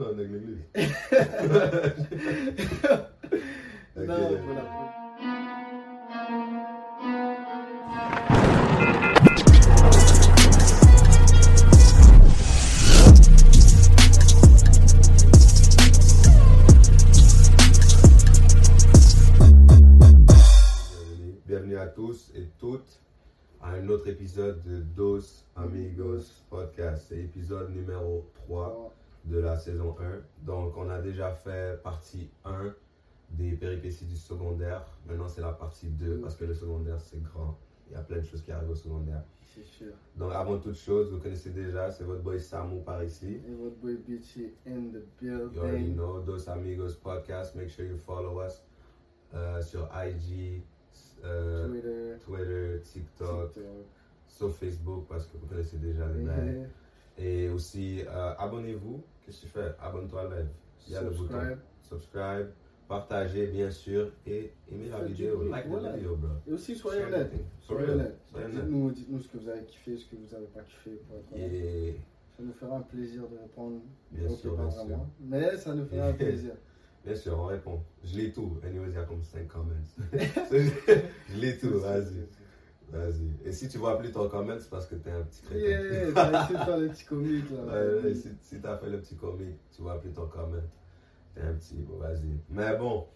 L'église. Non, voilà. Bienvenue à tous et toutes à un autre épisode de Dos Amigos Podcast. C'est épisode numéro 3 de la saison 1. Donc, on a déjà fait partie 1 des péripéties du secondaire. Maintenant, c'est la partie 2 parce que le secondaire, c'est grand. Il y a plein de choses qui arrivent au secondaire. C'est sûr. Donc, avant toute chose, vous connaissez déjà, c'est votre boy Samu par ici. Et votre boy Bitchy in the You already building. know Dos Amigos Podcast. Make sure you follow us euh, sur IG, euh, Twitter, Twitter, TikTok, TikTok. sur Facebook parce que vous connaissez déjà les. Et aussi, euh, abonnez-vous. Qu'est-ce que tu fais? Abonne-toi live. Il y a le bouton. subscribe. Subscribe. Partagez, bien sûr. Et aimez la vidéo. Like voilà. la vidéo, bro. Et aussi, soyez honnête. Soyez honnête. Dites-nous, ce que vous avez kiffé, ce que vous n'avez pas kiffé. Pour être honnête. Et Ça nous fera un plaisir de répondre. bien sûr, bien sûr. Mais ça nous fera un plaisir. Bien sûr, on répond. Je lis tout. Anyways, il y a comme 5 comments. je lis tout, vas-y. Vas-y. Et si tu vois plus ton comment, c'est parce que t'es un petit crétin. Yeah, t'as essayé de faire le petit comique là. Ouais, ouais, si si t'as fait le petit comique, tu vois plus ton comment. T'es un petit, bon, vas-y. Mais bon,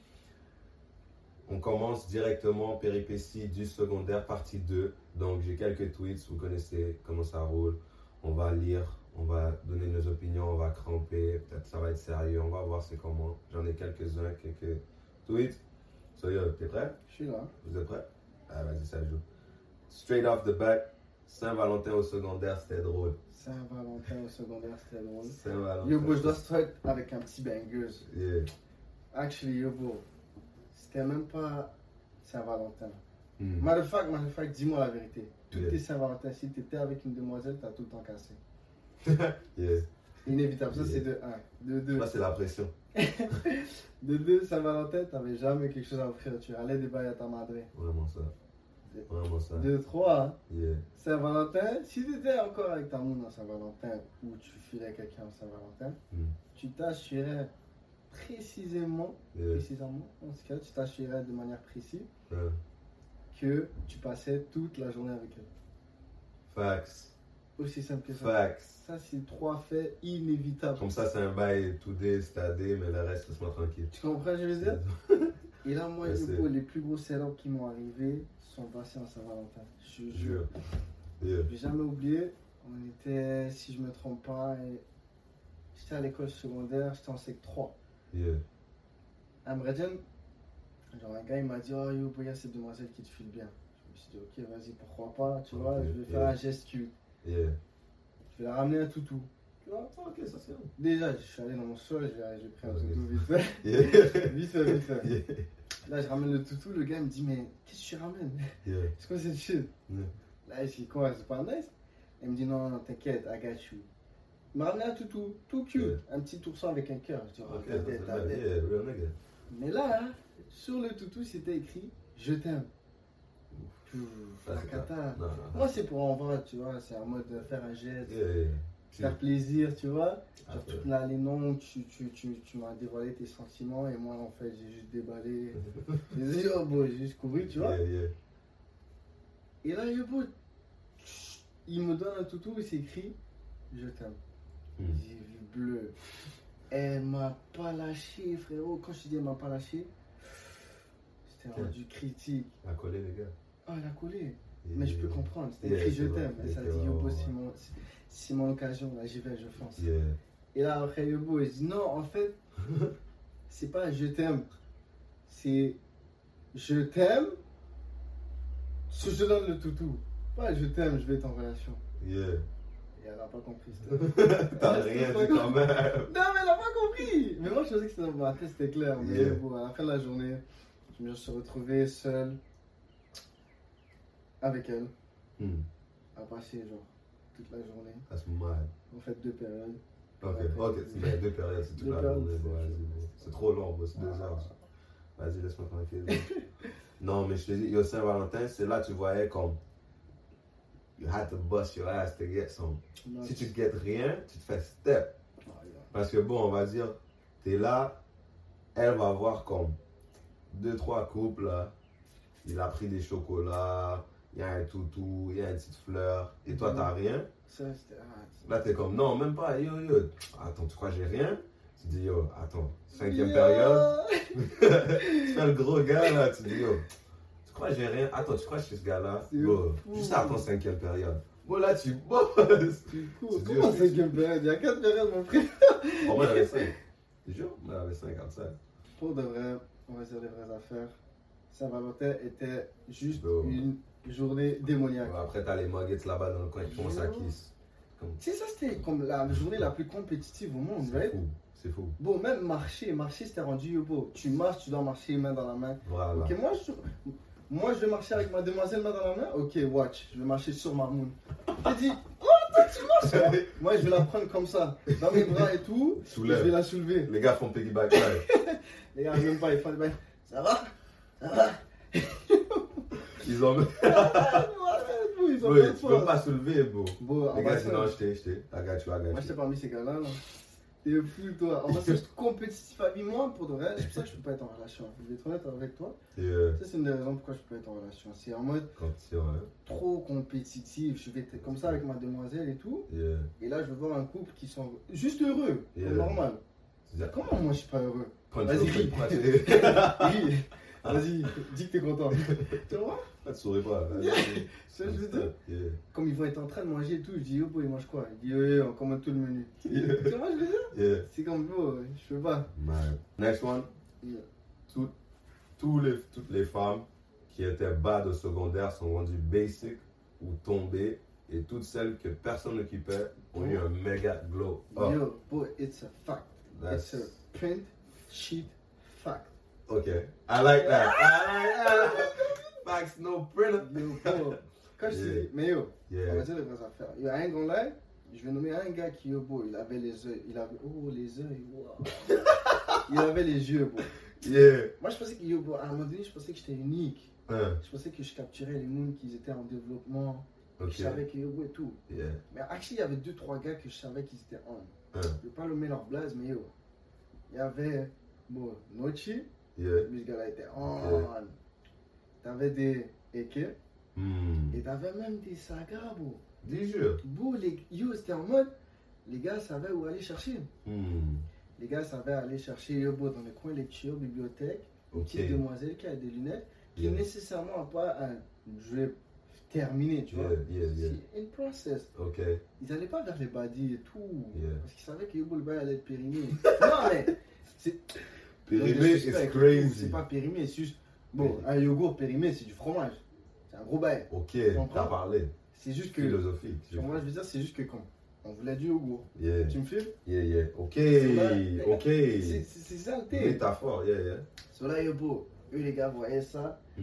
on commence directement péripéties du secondaire, partie 2. Donc, j'ai quelques tweets, vous connaissez comment ça roule. On va lire, on va donner nos opinions, on va cramper. Peut-être ça va être sérieux, on va voir c'est comment. J'en ai quelques-uns, quelques tweets. So, yo, t'es prêt? Je suis là. Vous êtes prêts? Ah, vas-y, ça joue. Straight off the bat, Saint-Valentin au secondaire, c'était drôle. Saint-Valentin au secondaire, c'était drôle. Saint-Valentin. Yo, bro, je dois start avec un petit bangers. Yeah. Actually, yo, bro, c'était même pas Saint-Valentin. Hmm. Matter of fact, matter of fact, dis-moi la vérité. Tout Yeah. est Saint-Valentin. Si t'étais avec une demoiselle, t'as tout le temps cassé. Yeah. Inévitable. Ça, Yeah. c'est de 1. De 2. Là, c'est la pression. De 2, Saint-Valentin, t'avais jamais quelque chose à offrir. Tu allais bails à ta madre. Vraiment ça. Vraiment ça. De 3, Yeah. Saint-Valentin, si t'étais encore avec ta moune en Saint-Valentin ou tu filais quelqu'un en Saint-Valentin, Hmm. tu t'assurais précisément, Yeah. précisément, en ce cas, tu t'assurais de manière précise que tu passais toute la journée avec elle. Facts. Aussi simple que ça. Facts. Ça, c'est trois faits inévitables. Comme ça, c'est un bail tout day, stadé, mais le reste, laisse-moi tranquille. Tu comprends je veux dire? Et là, moi, c'est- vois les plus gros sell qui m'ont arrivé sont passés en Saint-Valentin. Je te jure. Yeah. Je vais jamais oublié. On était, si je me trompe pas, et- j'étais à l'école secondaire, j'étais en sec 3. Yeah. À Mredjan, genre un gars il m'a dit Oh yo, il y a cette demoiselle qui te file bien. Je me suis dit Ok, vas-y, pourquoi pas, tu vois, je vais faire yeah. un geste cute. Yeah. Je vais la ramener un toutou. Ah, ok, ça c'est. Déjà, je suis allé dans mon sol, j'ai pris un Ok. toutou vite fait. Yeah. vite fait, vite fait. Là, je ramène le toutou, le gars me dit Mais qu'est-ce que tu ramènes? Yeah. C'est quoi cette shit Yeah. Là, je dis quoi, c'est pas nice? Il me dit non, non, t'inquiète, I got you. Il m'a ramené un toutou, tout cute, Yeah. un petit ourson avec un cœur. Je dis, oh, tête, ta tête. Mais là, sur le toutou, c'était écrit Je t'aime. La cata. Moi, c'est pour en tu vois, c'est en mode de faire un geste. Faire plaisir, tu vois. Ah, toute l'année longue, tu, tu, tu, tu m'as dévoilé tes sentiments et moi, en fait, j'ai juste déballé. J'ai dit, oh, bon, j'ai juste couru, tu vois. Yeah, yeah. Et là, bro, il me donne un toutou et c'est écrit Je t'aime. Hmm. J'ai vu bleu. Elle m'a pas lâché, frérot. Quand je dis elle m'a pas lâché, c'était rendu critique. À coller, les gars. Ah, elle a collé. Mais je peux comprendre. C'était écrit Je t'aime. S'est Yeah, dit Yobo, ouais. mon, occasion. Là, j'y vais, je fonce. Et là, après Yobo, il dit Non, en fait, c'est pas Je t'aime. C'est Je t'aime. Je te donne le toutou. Pas Je t'aime, je vais être en relation. Yeah. Et elle a pas compris. T'as rien dit quand même. Non, mais elle a pas compris. Mais moi, je pensais que c'était clair. Mais bon, à la fin de la journée, je me suis retrouvé seul avec elle Hmm. à passer genre toute la journée. That's mad. En fait, deux périodes. Ok, Ouais. ok, c'est deux périodes, c'est toute la journée. c'est- trop long, c'est deux Ah. heures. Vas-y, laisse-moi tranquille. non, mais je te dis, yo, Saint-Valentin, c'est là que tu voyais comme. You had to bust your ass to get some. Si tu get rien, tu te fais step. Ah, yeah. Parce que bon, on va dire, t'es là, elle va voir comme deux, trois couples, là. Il a pris des chocolats, il y a un toutou, il y a une petite fleur, et toi, t'as rien. Ça, ah, Là, t'es comme, non, même pas, yo, yo. Attends, tu crois que j'ai rien? Tu dis, yo, attends, cinquième Yo. période. tu fais le gros gars, là, tu dis, yo, tu crois que j'ai rien? Attends, tu crois que je suis ce gars-là? Fou. juste attends, cinquième période. Bon, là, tu bosses. Comment c'est- cinquième période? Il y a quatre périodes, mon frère. Bon, moi, j'avais 5. Tu jures? Moi, j'avais 5 comme ça. Pour de vrai, on va dire les vraies affaires. Saint-Valentin était juste une journée démoniaque. Après, t'as les muggets là-bas dans le coin qui font ça kiss. Tu sais, ça c'était comme la journée la plus compétitive au monde, C'est right? fou. C'est fou. Bon, même marcher, marcher c'était rendu beau. Tu marches, tu dois marcher main dans la main. Voilà. Ok, moi je, moi je vais marcher avec ma demoiselle main dans la main? Ok, watch, je vais marcher sur ma moon. J'ai dit, oh, toi tu marches? Moi je vais la prendre comme ça, dans mes bras et tout. Je vais la soulever. Les gars font piggyback live. Les gars, même pas, ils font. Ça va Ça va Ils ont. Ah, ouais, Ils ont Oui, tu peux pas soulever, bro. Bon, Les gars, sinon, je t'ai, je t'ai. You, I got Moi, t'ai parmi ces gars-là. Là. T'es fou, toi. En vrai, c'est compétitif avec moi, pour de vrai. C'est pour ça que je peux pas être en relation. Je vais être honnête avec toi. Euh, Ça, c'est une des raisons pourquoi je peux pas être en relation. C'est en mode quand tu hein. trop compétitif. Je vais être comme ça avec ma demoiselle et tout. Et, euh, Et là, je veux voir un couple qui sont juste heureux. Yeah. Comme normal. tu Comment moi, je suis pas heureux? Vas-y. Vas-y, dis que t'es content. tu vois? Tu souris pas. je veux dire. Yeah. Comme ils vont être en train de manger et tout, je dis, yo, boy, il mange quoi? Il dit, ouais, on commande tout le menu. Yeah. Tu vois, je veux dire? Yeah. C'est comme, bro, je peux pas. Man. Next one. Yeah. Tout- tous les, toutes les femmes qui étaient bas de secondaire sont rendues basic ou tombées. Et toutes celles que personne n'occupait ont eu un méga glow up. Yo, boy, it's a fact. That's It's a print sheet fact. okay. I like that. I like that. Facts, no printer. Yo, bro. Quand je Yeah. dis, mais yo, on va Yeah. dire les vraies affaires. Il y a un gars là, je vais nommer un gars qui, yo, beau, il avait les yeux, il avait, oh, les yeux, wow. il avait les yeux, beau. Yeah. Moi, je pensais que, yo, beau, à un moment donné, je pensais que j'étais unique. Hein. Je pensais que je capturais les mondes qui étaient en développement. Ok. Je savais que, yo, beau, et tout. Yeah. Mais actually, il y avait deux, trois gars que je savais qu'ils étaient on. Hein. Je vais pas nommer leur blaze, mais yo, il y avait, bon, Nochi, Yeah. lui, ce gars-là était on. T'avais des Eke, Hmm. et t'avais même des sagas, beau. Dis jure. Beau, les, yo, c'était en mode, les gars savaient où aller chercher. Hmm. Les gars savaient aller chercher yo, beau, dans les coins lecture, bibliothèque, une Ok. petite demoiselle qui a des lunettes, qui Yeah. nécessairement n'a pas un drip terminé, tu Yeah, vois. yeah. C'est une process. Ok. Ils n'allaient pas vers les badis et tout, parce qu'ils savaient que yo, le bail allait être périmé. non, mais, c'est. Périmé crazy. C'est pas périmé, c'est juste. Bon, un yogourt périmé, c'est du fromage. C'est un gros bail. Ok, t'as parlé. C'est juste que. Philosophique. Moi, je veux dire, c'est juste que quand on voulait du yogourt, Yeah. tu me filmes? Yeah, yeah. Ok. Ok. C'est ça le thé. Métaphore, yeah, yeah. Sur là, Yobo, eux les gars voyaient ça. Hmm.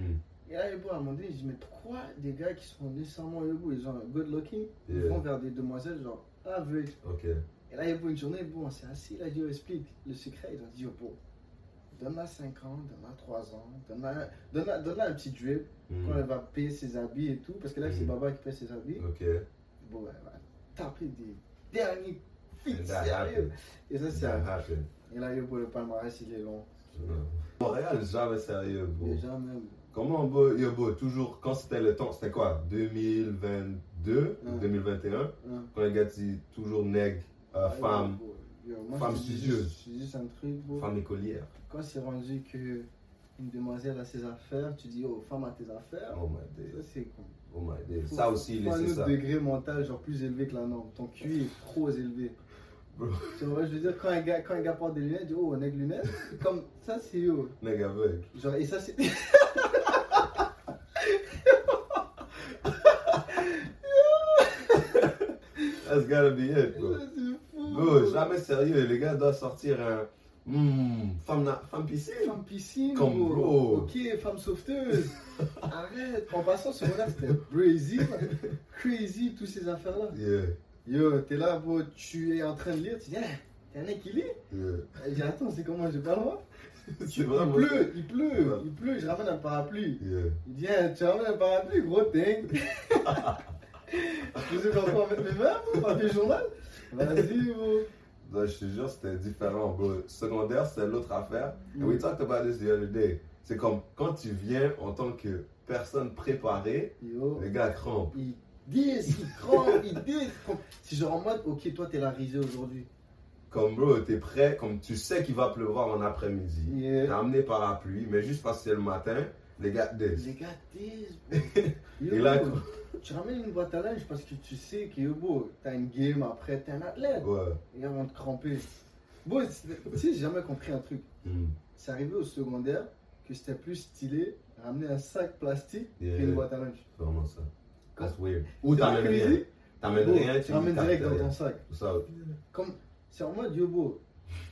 Et là, Yobo, à un moment donné, je dis, mais pourquoi des gars qui sont nécessairement Yobo, ils sont good looking, ils Yeah. vont vers des demoiselles genre average. Ok. Et là, Yobo, une journée, bon, on s'est assis, là, Dieu explique le secret. Ils ont dit, Yobo, donne-la 5 ans, donne-la 3 ans, donne-la donne donne un petit drip quand elle va payer ses habits et tout. Parce que là, c'est Mhm. Baba qui paye ses habits. Ok. Bon, elle va taper des derniers that sérieux. Et ça, c'est. Et là, Yobo, le palmarès, il est long. Montréal, jamais sérieux, bro. Même. Comment, bro, yo, toujours, quand c'était le temps, c'était quoi? 2022 ou Ouais. 2021 hein. Quand les gars disent toujours nègre, euh, Ouais, femme, yo, yo, moi, femme studieuse. juste- Je te dis juste un truc, bro. femme écolière. Quand c'est rendu que une demoiselle a ses affaires, tu dis, oh, femme a tes affaires. Oh my Ça, days. c'est con. Oh my days. Faut- Ça aussi, un laissez autre ça. degré mental, genre plus élevé que la norme. Ton QI est trop élevé. Bro. Tu vois, je veux dire, quand un gars, quand un gars porte des lunettes, dis, oh, on a des lunettes. Comme ça, c'est oh. Nègre aveugle. Genre, et ça, c'est. That's gotta be it, bro. Bro, jamais sérieux. Les gars doivent sortir un. Hmm, femme, na- femme piscine. Femme piscine, Comme bro. bro. Ok, femme sauveteuse. Arrête. En passant, ce moment-là, c'était crazy. Crazy, toutes ces affaires-là. Yeah, Yo, t'es là, bro, tu es en train de lire, tu dis, t'es un mec qui lit yeah. Je dis, attends, c'est comment, j'ai pas le droit C'est Il pleut, il pleut, Ouais. il pleut, je ramène un parapluie. Yeah. Il dit, ah, tu ramènes un parapluie, gros thing. je faisais encore mettre mes mains, papier journal. Vas-y, bro. Je te jure, c'était différent, bro. Secondaire, c'est l'autre affaire. And we talked about this the other day. C'est comme quand tu viens en tant que personne préparée, Yo. les gars crampent. Ils disent, ils crampent, ils disent. C'est genre en mode, ok, toi t'es la risée aujourd'hui. Comme bro, t'es prêt, comme tu sais qu'il va pleuvoir en après-midi. Yeah. amené par la pluie, mais juste parce que c'est le matin, les gars disent. Les gars disent. bro. Yo, Et là, bro, tu ramènes une boîte à linge parce que tu sais que yo, bro, t'as une game après, t'es un athlète. Ouais. Gars vont te cramper. Bon, tu sais, j'ai jamais compris un truc. Hmm. C'est arrivé au secondaire que c'était plus stylé ramener un sac plastique Yeah. qu'une boîte à linge. C'est vraiment ça. That's weird. Ou t'amènes rien. T'amènes rien, tu ramènes direct dans ton sac. Ça. Comme, c'est en mode yobo.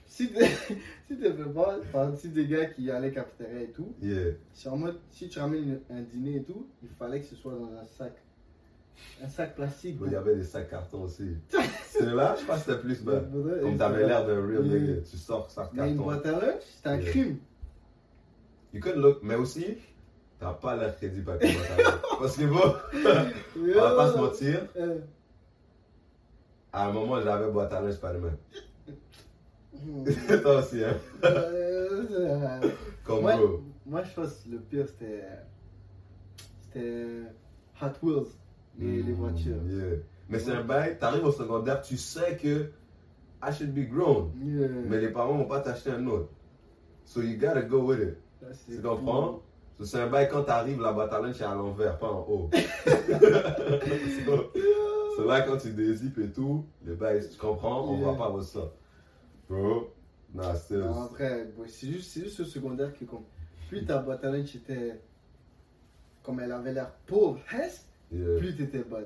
Si t'es si pas partie des gars qui allaient cafétéria et tout, Yeah. en mode si tu ramènes un dîner et tout, il fallait que ce soit dans un sac. Un sac plastique. Il y avait des sacs cartons aussi. C'est là, je pense que c'était plus bas. Comme t'avais l'air d'un real Yeah. nigga. Tu sors sac Mais une carton. boîte à linge, c'est un Yeah. crime. You could look, mais aussi, t'as pas l'air crédible avec une boîte à linge. Parce que bon, on va pas se mentir, à un moment j'avais boîte à linge Spider-Man. hmm. Toi aussi, hein. Euh, Comme moi, moi, je pense que le pire, c'était. C'était. Hot Wheels, les, les Mm, voitures. yeah. Mais c'est un bail, t'arrives au secondaire, tu sais que I should be grown. Yeah. Mais les parents vont pas t'acheter un autre. So you gotta go with it. Ça, c'est Tu comprends? So, c'est un bail quand t'arrives, la boîte à linge est à l'envers, pas en haut. so, so là, quand tu dézippes et tout, le bail, tu comprends? On Yeah. voit pas ça. Bro, nah, c'est. Non, après, c'est juste, c'est juste au secondaire que, comme, plus ta boîte à linge était. Comme elle avait l'air pauvre, hesse, Yeah. plus t'étais bonne.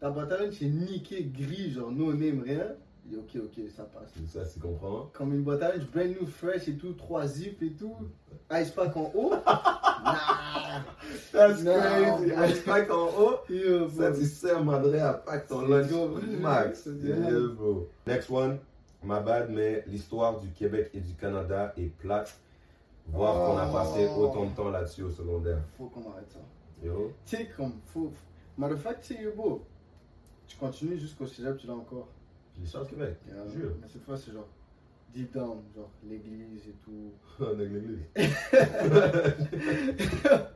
Ta boîte à linge est niquée, gris, genre no name, rien. Et ok, ok, ça passe. C'est ça, tu comprends? Comme une boîte à linge brand new, fresh et tout, 3 zips et tout. Ice pack en haut. nah. That's crazy. Ice pack en haut. Yo, Ça, tu sais, Madré a pack ton C'est lunch max. c'est Yeah, bro. Next one, my bad, mais l'histoire du Québec et du Canada est plate. Voir qu'on a passé autant de temps là-dessus au secondaire. Faut qu'on arrête ça. Yo. Tu sais, comme, faut. Matter fact, tu sais, beau. Tu continues jusqu'au cégep, tu l'as encore. L'histoire du Québec. Yeah. Jure. Mais cette fois, c'est genre deep down, genre l'église et tout. On est l'église.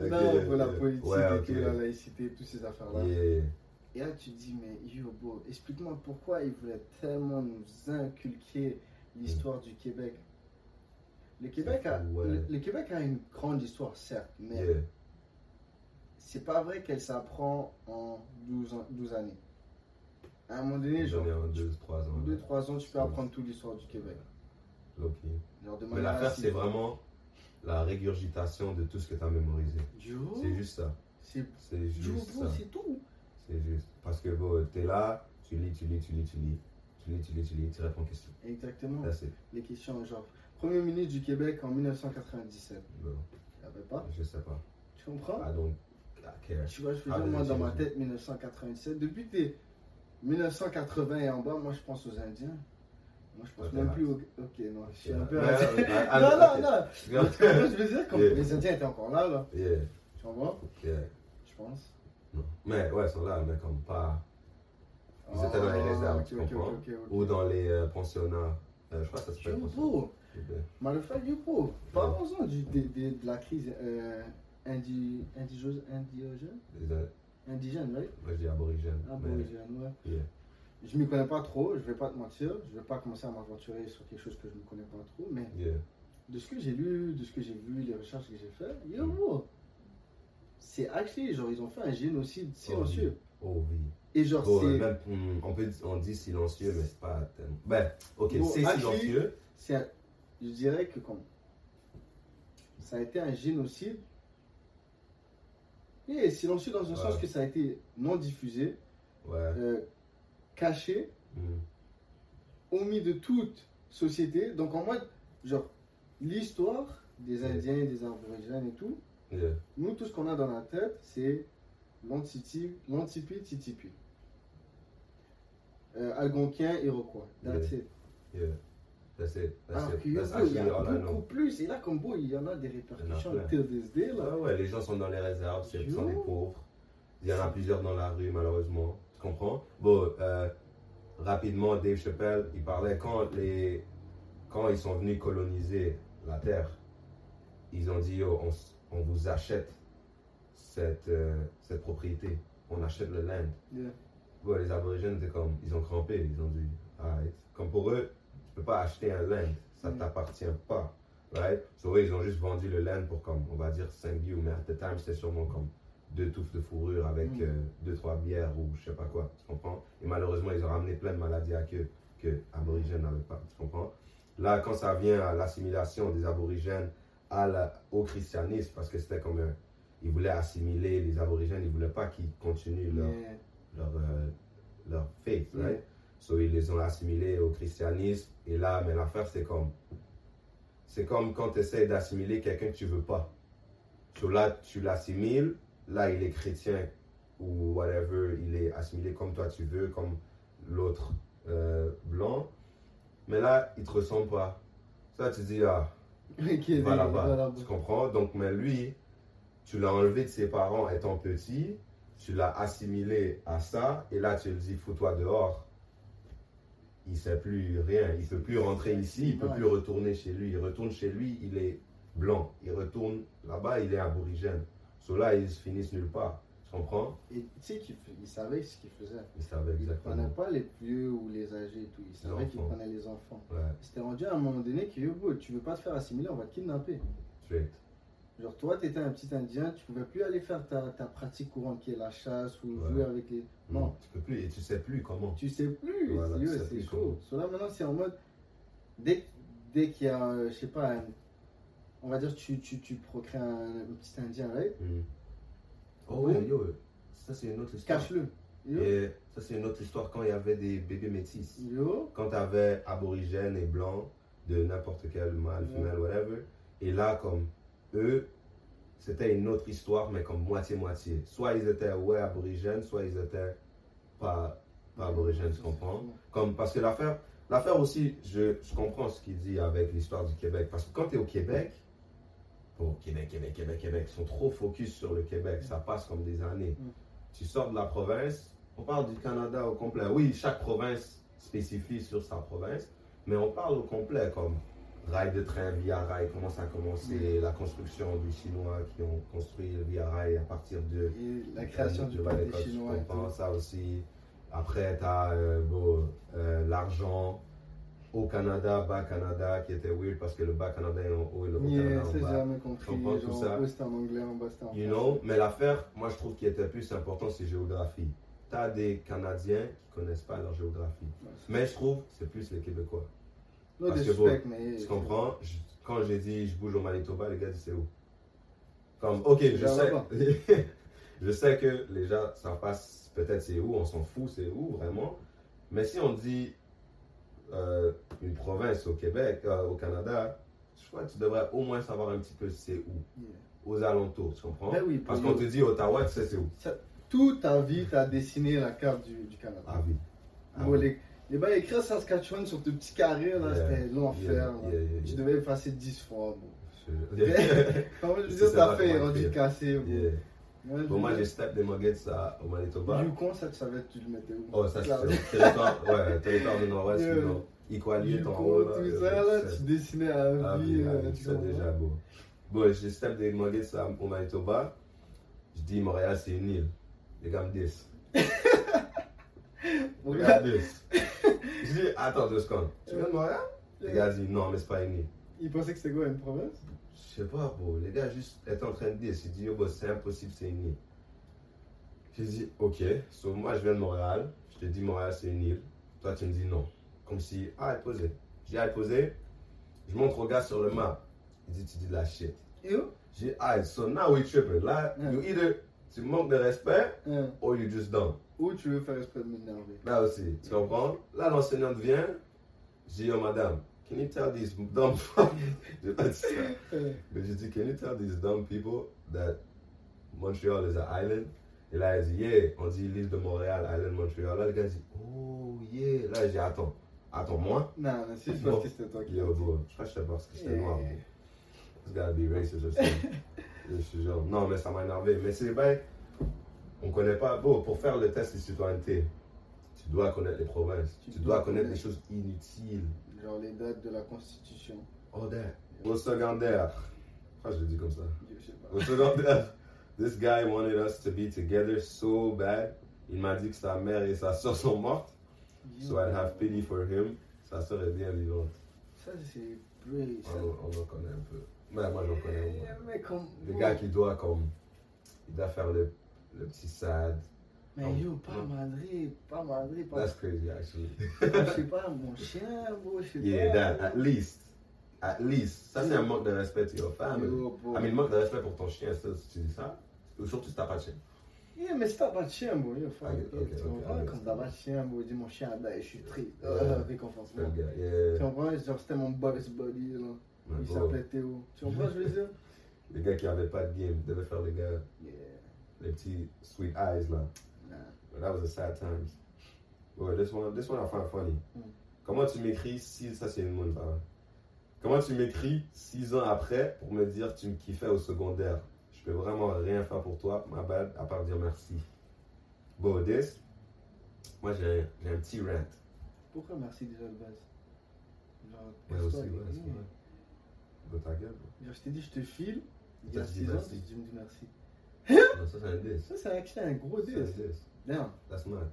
Non, pour la politique Ouais, et tout, la laïcité, toutes ces affaires-là. Yeah. Et là, tu te dis, mais yo, beau, explique-moi pourquoi ils voulaient tellement nous inculquer l'histoire du Québec. Le Québec, a, Ouais. le, le Québec a une grande histoire, certes, mais Yeah. c'est pas vrai qu'elle s'apprend en 12, ans- 12 années. À un moment donné, genre, J'en ai en 2-3 ans. 2-3 ans, tu peux apprendre toute l'histoire du Québec. Ok. Genre de Mais l'affaire, c'est vraiment la régurgitation de tout ce que tu as mémorisé. C'est juste ça. c'est juste ça. c'est tout. C'est juste. Parce que bon, t'es là, tu lis, tu lis, tu lis, tu lis. Tu lis, tu lis, tu lis, tu réponds aux questions. Exactement. Là. Les questions, genre, premier ministre du Québec en 1997. Bon, Il n'y avait pas? je sais pas. Tu comprends? Don't care. Tu vois, je veux Ah, dire, moi, dans ma tête, 1997. Depuis que t'es 1980 et en bas, moi, je pense aux Indiens. Moi, je pense Ok, même plus aux. Ok, non, je suis Yeah. un peu. Non, non, ok. non. Parce que je veux dire, les Indiens étaient encore là, là. Yeah, Tu vois yeah. Je pense. Non. Mais ouais, ils sont là, mais comme pas. Ils étaient dans les Ah, réserves, tu comprends? Ou dans les euh, pensionnats. Euh, je crois que ça s'appelle pensionnat. Yeah. Malefal, yo, bro. Parlons-en du- de, la crise euh, indi, indigène, indigène, moi, je dis aborigènes. mais- Aborigène, ouais. Je m'y connais pas trop, je vais pas te mentir. Je vais pas commencer à m'aventurer sur quelque chose que je ne connais pas trop, mais de ce que j'ai lu, de ce que j'ai vu, les recherches que j'ai faites, yo, Mm. C'est actually, genre, ils ont fait un génocide silencieux. Oh oui. Et genre, c'est. même, on, peut, on dit silencieux, mais c'est pas tellement. Ben, ok, Bon, c'est silencieux. c'est un- je dirais que comme ça a été un génocide et silencieux dans Ouais. sens que ça a été non diffusé, Ouais. euh, caché, Hmm. omis de toute société. Donc en mode, genre, l'histoire des. Indiens, des Aborigènes et tout, Yeah. nous tout ce qu'on a dans la tête, c'est l'Antipi Titipi. Euh, Algonquin, Iroquois. That's it. Yeah. That's it. That's Alors That's il y a beaucoup plus. Et là, comme beau, il y en a des répercussions Il y en a till this day, là. Ouais, ouais, les gens sont dans les réserves, c'est sont des pauvres. Il y en a plusieurs dans la rue, malheureusement. Tu comprends? Bon, euh, rapidement, Dave Chappelle, il parlait quand, les, quand ils sont venus coloniser la Terre, ils ont dit, Yo, on, on vous achète cette, euh, cette propriété, on achète le land. Yeah. Ouais, les aborigènes comme, ils ont crampé, ils ont dit, Alright. comme pour eux, tu peux pas acheter un land, ça Mm. t'appartient pas, right? So eux, ils ont juste vendu le land pour comme, on va dire 5 billes, mais at the time, c'était sûrement comme deux touffes de fourrure avec Mm. euh, bières ou je sais pas quoi, tu comprends? Et malheureusement, ils ont ramené plein de maladies à queue que aborigènes n'avaient pas, tu comprends? Là, quand ça vient à l'assimilation des aborigènes à la- au christianisme, parce que c'était comme un, ils voulaient assimiler les aborigènes, ils voulaient pas qu'ils continuent leur, Yeah. leur, euh, leur faith, right? So, ils les ont assimilés au christianisme. Et là, mais l'affaire, c'est comme. C'est comme quand tu essaies d'assimiler quelqu'un que tu veux pas. So, là, tu l'assimiles. Là, il est chrétien ou whatever. Il est assimilé comme toi tu veux, comme l'autre euh, blanc. Mais là, il te ressemble pas. Ça, tu dis, ah, Ok, va là-bas. Tu comprends? Donc, mais lui, tu l'as enlevé de ses parents étant petit, tu l'as assimilé à ça, et là, tu lui dis, fous-toi dehors. Il sait plus rien. Il peut plus rentrer ici, il peut Ouais. plus retourner chez lui. Il retourne chez lui, il est blanc. Il retourne là-bas, il est aborigène. Ceux-là, ils finissent nulle part. Tu comprends? Et tu sais qu'il savait ce qu'il faisait. Il savait Il ne prenait exactement. pas les vieux ou les âgés et tout. Il savait qu'il prenait les enfants. Ouais, C'était rendu à un moment donné que yo, tu veux pas te faire assimiler, on va te kidnapper. straight. Genre toi, tu étais un petit Indien, tu pouvais plus aller faire ta, ta pratique courante qui est la chasse ou Ouais. jouer avec les... Non, Tu peux plus, et tu sais plus comment. tu sais plus. Voilà, c'est chaud. comment. So là maintenant, c'est en mode... Dès, dès qu'il y a, euh, je sais pas, un- on va dire tu, tu, tu procrées un, un petit Indien, right? Mm. Oh Oui. oui, yo, ça c'est une autre histoire. Cache-le. Et ça, c'est une autre histoire quand il y avait des bébés métis. yo, Quand tu avais aborigènes et blancs de n'importe quel mâle, Ouais. femelle, whatever. Et là, comme eux, c'était une autre histoire, mais comme moitié-moitié. Soit ils étaient ouais aborigènes, soit ils étaient pas, pas aborigènes, tu comprends? Comme, parce que l'affaire, l'affaire aussi, je, je comprends ce qu'il dit avec l'histoire du Québec. Parce que quand tu es au Québec, bon, Québec, Québec, Québec, Québec, ils sont trop focus sur le Québec. Ça passe comme des années. Mm. Tu sors de la province, on parle du Canada au complet. Oui, chaque province spécifie sur sa province, mais on parle au complet comme rail de train, via rail, comment ça a commencé, la construction des Chinois qui ont construit le via rail à partir de Et la création du de des Chinois. Tout. ça aussi. Après, tu as l'argent au Canada, bas Canada, qui était weird parce que le bas Canada est en haut et le haut Yeah, Canada en bas. jamais compris. comprends tout ça? c'était en anglais, en bas en You français. know, mais l'affaire, moi je trouve qui était plus important, c'est géographie. Tu as des Canadiens qui connaissent pas leur géographie. Ouais, c'est- Mais je trouve c'est plus les Québécois. No parce que disrespect, mais. Tu comprends? Je- Quand j'ai dit je bouge au Manitoba, les gars disent c'est où? Comme, ok, je sais, je sais que les gens savent pas peut-être c'est où, on s'en fout, c'est où vraiment. Mais si on dit euh, une province au Québec, euh, au Canada, je crois que tu devrais au moins savoir un petit peu c'est où, Yeah. aux alentours, tu comprends? Ben oui, Parce qu'on te dit Ottawa, tu sais c'est où Toute ta vie, tu as dessiné la carte du, du Canada. Ah oui. Ah Bon, oui. les, Saskatchewan sur tes petits carrés, là, Yeah, c'était l'enfer. yeah, yeah. devais effacer 10 fois. Bon. Je- Comment je veux Je dire, sais ta pas fait comment rendu écrire. cassé. Bon. Ouais, Bon, moi j'ai step des Muggets ça, au Manitoba. Yukon, ça, tu savais, tu le mettais où? Oh, ça c'est territoire, ouais, territoire du Nord-Ouest, Yeah. you know. Equalier, en haut. Yukon, là, tout ça, là, tu dessinais à Ah vie. ah euh, c'est déjà beau. Bon, j'ai step des Muggets ça, au Manitoba. Je dis Montréal c'est une île. Les gars me disent. Les gars, me disent. Je dis, attends deux secondes. Tu viens de Montréal? Les gars disent, non, mais c'est pas une île. il pensait que c'était quoi, une province? Je sais pas, bro. Les gars juste étaient en train de dire. C'est impossible, c'est une île. J'ai dit, ok. So, moi, je viens de Montréal. Je te dis, Montréal, c'est une île. Toi, tu me dis non. Comme si, ah, elle posait. J'ai dit, ah, elle posait. Je montre au gars sur le map. Il dit, tu dis de la shit. J'ai dit, ah, so now we tripping. Là, Yeah. you either, tu manques de respect Hein, or you just dumb. Ou tu veux faire espèce de m'énerver Là aussi, tu comprends? Là, l'enseignante vient. J'ai dit, oh, madame, can you tell these dumb J'ai pas dit ça. Mais j'ai dit, can you tell these dumb people that Montreal is an island? Et là, elle dit, yeah, on dit l'île de Montréal, island Montreal. Là, le gars dit, oh, yeah. Là, j'ai attends, attends, moi? Non, non, c'est parce que c'était toi qui Yo, bro, je crois que j'étais parce que j'étais Yeah. noir. bro. This gotta be racist or something. je suis genre, non, mais ça m'a énervé. Mais c'est ben, on connaît pas, bon, pour faire le test de citoyenneté, tu dois connaître les provinces. Tu Tu, dois connaître. les choses inutiles. Genre les dates de la Constitution. That. Au secondaire. Pourquoi je le dis comme ça? Je sais pas. Au secondaire, this guy wanted us to be together so bad. Il m'a dit que sa mère et sa soeur sont mortes. So I'd have pity for him. Sa soeur est bien vivante. Ça, c'est ça. On, on en connaît un peu. Mais moi, j'en connais. Mais comme. Le gars qui doit comme. Il doit faire le, le petit sad. Mais yo, pas Madrid, pas Madrid, pas. That's crazy actually. Je sais pas, mon chien, bro, je sais Yeah, pas. that, at least. At least. Ça, c'est un manque de respect to your family. Yo, bro. I mean, manque de respect pour ton chien, ça, si tu dis ça? Ou surtout si t'as pas de chien? Yeah, mais si t'as pas de chien, bro, yo, fuck Ok, it, ok, tu comprends? ok. Quand t'as pas de chien, bro, dis mon chien a die, je suis triste. Yeah. Euh, réconforte C'est le gars. Tu Yeah. comprends? Genre, c'était mon boss buddy, là. Mais Il s'appelait Théo. Tu comprends ce que je veux dire? Les gars qui avaient pas de game devaient faire les gars, Yeah. les petits sweet eyes là. But that was the sad times. Ouais, this one, this one I find funny. Mm. Comment tu m'écris si ça c'est une bonne parole. Comment tu m'écris six ans après pour me dire tu me kiffais au secondaire? Je peux vraiment rien faire pour toi, ma bad, à part dire merci. Bon, this, moi j'ai j'ai un petit rant. Pourquoi merci déjà de base? Genre, Ouais, aussi, ouais, c'est vrai. Bon, ta gueule. Genre, je t'ai dit, je te file. Il y a dit 6 ans, tu me dis merci. Non, ça c'est un diss. Ça, c'est actually un gros C'est un deal. diss. Damn, That's mad.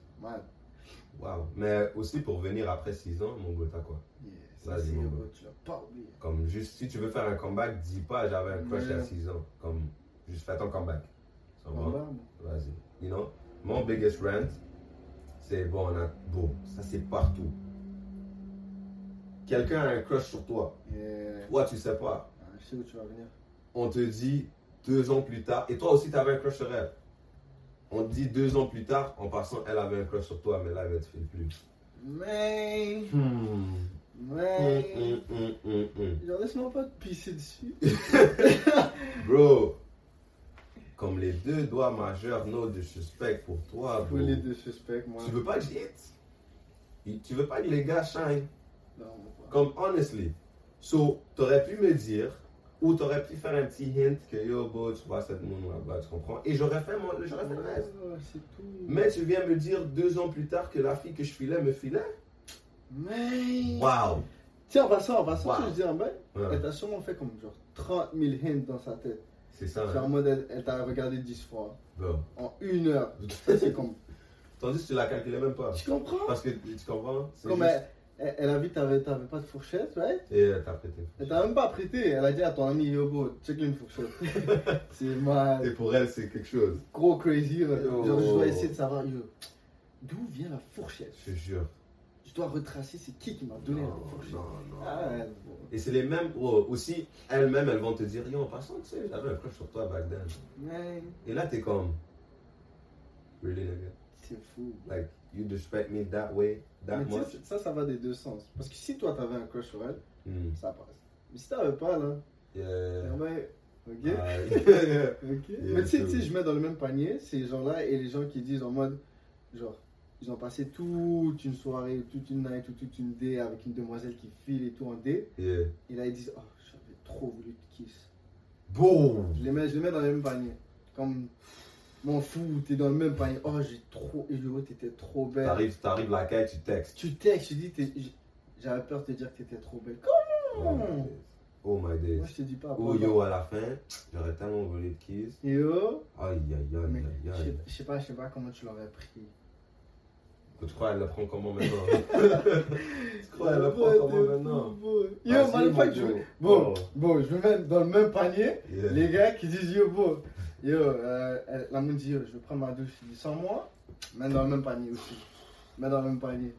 Wow. Mais aussi pour venir après 6 ans, mon gars, t'as quoi? Yeah, ça, Vas-y, c'est tu l'as pas oublié. Comme juste, si tu veux faire un comeback, dis pas j'avais un crush il y a Ouais. 6 ans. Comme, juste fais ton comeback. Bon. Vas-y. You know? Mon biggest rant, c'est bon, on a, bon, ça c'est partout. Quelqu'un a un crush sur toi. Yeah. Toi, tu sais pas. Ah, Je sais où tu vas venir. On te dit deux ans plus tard, et toi aussi, tu avais un crush sur elle. On dit deux ans plus tard, en passant, elle avait un crush sur toi, mais là, elle ne te file plus. Mais. Hmm. Mais. hum, hum. Genre, laisse-moi pas te pisser dessus. Bro, comme les deux doigts majeurs, no disrespect pour toi, bro. les deux suspects, moi. Tu veux pas que j'hit? Tu veux pas que les gars shine? Non, pas. Comme, honestly. So, t'aurais pu me dire, ou t'aurais pu faire un petit hint que yo, bro, tu vois cette moon là-bas, tu comprends? Et j'aurais fait, mon, j'aurais fait le reste. Tout. Mais tu viens me dire deux ans plus tard que la fille que je filais me filait? Mais. Wow! Tiens, en passant, en passant, Wow. je te dis un bail. Ouais, Elle t'a sûrement fait comme genre 30 000 hints dans sa tête. c'est ça, C'est hein. en mode, elle, elle t'a regardé 10 fois. En une heure. Ça, c'est comme. Tandis que tu la calculais même pas. Tu comprends? Parce que, tu comprends? C'est Comme juste- elle, elle, elle a vu que t'avais, t'avais pas de fourchette, right? Et euh, t'as prêté. Elle t'a même pas prêté. Elle a dit à ton ami, yo, bro, check une fourchette. c'est Et mal. pour elle, c'est quelque chose. Gros crazy. Yo. Genre, je dois essayer de savoir, yo, d'où vient la fourchette? Je te jure. Je dois retracer, c'est qui qui m'a donné Non, la fourchette? non, non. Ah, ouais, bon. Et c'est les mêmes, oh, aussi, elles-mêmes, elles vont te dire, yo, en passant, tu sais, j'avais un crush sur toi back then. Mais Et là, t'es comme, really, nigga? c'est fou. Like, you disrespect me that way, that Mais much? ça, ça va des deux sens. Parce que si toi, t'avais un crush sur elle, Hmm. ça passe. Mais si t'avais pas, là, Yeah. ah ouais, ok? Ah, Ok. Yeah, Mais tu sais, je mets dans le même panier ces gens-là et les gens qui disent en mode, genre, ils ont passé toute une soirée, toute une night ou toute une day avec une demoiselle qui file et tout en day. yeah. Et là, ils disent, oh, j'avais trop voulu te kiss. Boom! Je les mets, je les mets dans le même panier. Comme, m'en fous, t'es dans le même panier. Oh, j'ai trop, yo, t'étais trop belle. T'arrives, t'arrives la caille, tu textes. Tu textes, tu dis, j'avais peur de te dire que t'étais trop belle. Oh my days. Oh my days. Moi, je te dis pas. Oh yo, à la fin, j'aurais tellement voulu te kiss. Yo, Aïe, aïe, aïe, aïe, je aïe. sais- je sais pas, je sais pas comment tu l'aurais pris. Tu crois qu'elle le prend comment maintenant? tu crois qu'elle le prend comment maintenant? Yo, si, mal mon fait que je. Bon, Oh. bon, je vais mettre dans le même panier les gars qui disent yo, bon, yo, euh, elle- la moune dit yo, je vais prendre ma douche. Je dis sans moi, mets dans le même panier aussi. Mets dans le même panier.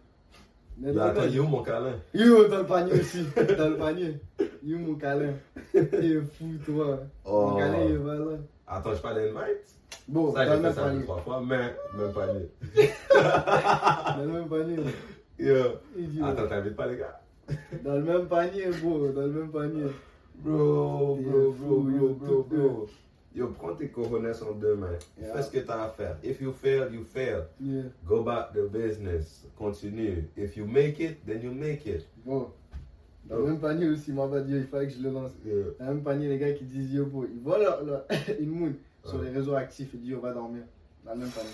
Dans le attends, il est où mon câlin? Yo, dans le panier aussi. dans le panier. Yo, mon câlin? T'es fou, toi. Oh. Mon câlin, il va là. Attends, je parle d'invite? Bon, Ça, dans j'ai le fait même ça deux, panier. trois fois, mais même panier. Dans le même panier. Yo. Attends, t'invites pas les gars? Dans le même panier, bro. Dans le même panier. Bro, bro, bro, bro, yo, bro, tout bro. Yo, prends tes cojones en deux mains. Yeah. Fais ce que t'as à faire. If you fail, you fail. Yeah. Go back to business. Continue. If you make it, then you make it. Bon. Dans le même panier aussi, moi, va dire, il fallait que je le lance. Yeah. Dans le même panier, les gars qui disent yo, bro, ils voient leur, leur- une sur les réseaux actifs et disent yo, va dormir. Dans le même panier.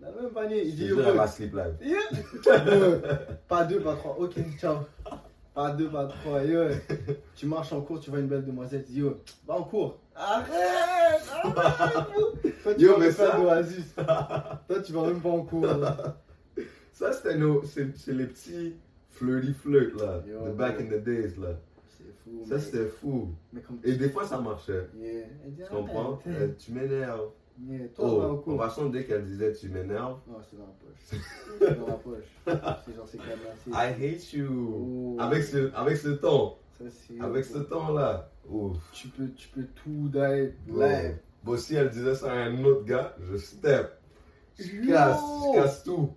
Dans le même panier. Il Je dit, te yo, boy. sleep live. Yeah. Pas deux, pas trois. Ok, ciao. Pas deux, pas trois. Yo, tu marches en cours, tu vois une belle demoiselle. Tu dis, yo, va en cours. Arrête, arrête. Toi, tu Yo, mais ça- d'oasis. Toi, tu vas même pas en cours. là. Ça, c'était nos. C'est les petits flirty flirt, là. Yo, the back in the days, là. C'est fou. Ça, c'était fou. Mais comme Et des fois, ça marchait. Yeah. Tu comprends? Euh, tu m'énerves. Yeah. Toi, en Oh, en cours. passant, dès qu'elle disait tu m'énerves, Non, c'est dans la poche. C'est dans la poche. C'est genre, c'est. I hate you. Oh. Avec ce, avec ce ton. Ça, Avec ce ton-là. Ouf. Tu peux, tu peux tout die Bon. live. Bon, si elle disait ça à un autre gars, je step. Je casse, je casse tout.